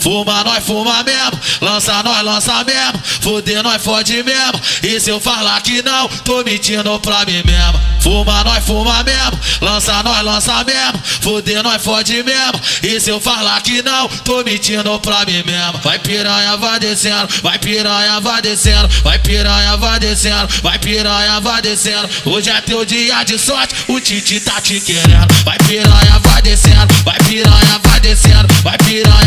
Fuma, nós fuma mesmo, lança nós lança mesmo, foder nós fode mesmo. E se eu falar que não, tô mentindo pra mim mesmo. Fuma, nós fuma mesmo, lança nós lança mesmo, foder nós fode mesmo. E se eu falar que não, tô mentindo pra mim mesmo. Vai piranha, vai descendo, vai piranha, vai descendo, vai piranha, vai descendo, vai piranha, vai descendo. Hoje é teu dia de sorte, o Titi tá te querendo. Vai piranha, vai descendo, vai piranha, vai descendo, vai piranha,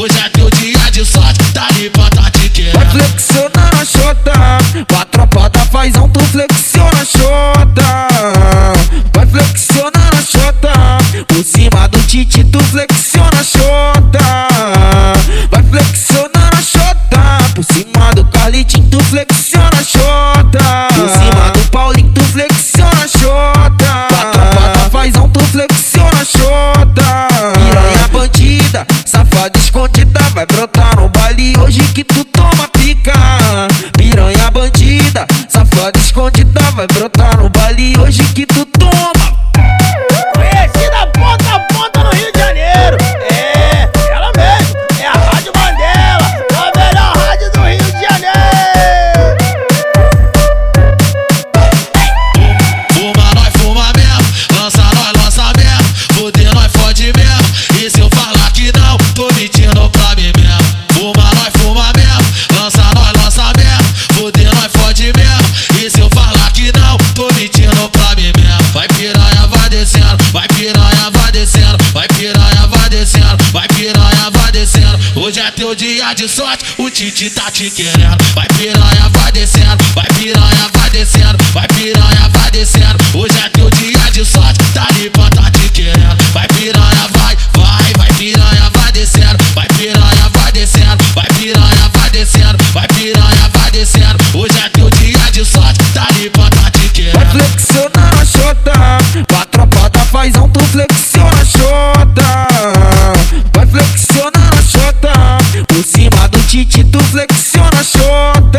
Hoje é teu dia de sorte, tá limpa, tá te querendo. Vai flexionar na chota, com a tropa da fazão tu flexiona a chota. Vai flexionar na chota, por cima do titi tu flexiona safada escondida, vai brotar no baile hoje que tu toma pica. Piranha bandida, safada escondida, vai brotar mesmo. E se eu falar que não, tô mentindo pra mim mesmo. Vai piranha, vai descendo, vai piranha, vai descendo, vai piranha, vai descendo, vai piranha, vai descendo. Hoje é teu dia de sorte, o Titi tá te querendo. Vai piranha, vai descendo, vai piranha, vai descendo, vai piranha, vai descendo. Titi tu flexiona a chota.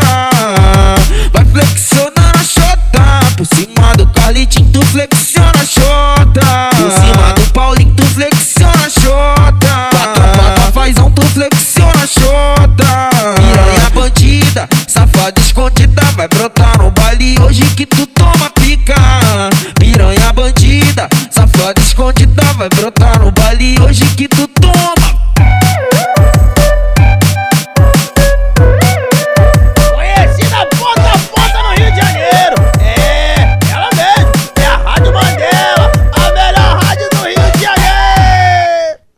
Vai flexionar na chota, por cima do Carlitinho tu flexiona a chota. Por cima do Paulinho tu flexiona a chota. A da fazão tu flexiona a chota. Piranha bandida, safada escondida, vai brotar no baile hoje que tu toma pica. Piranha bandida, safada escondida, vai brotar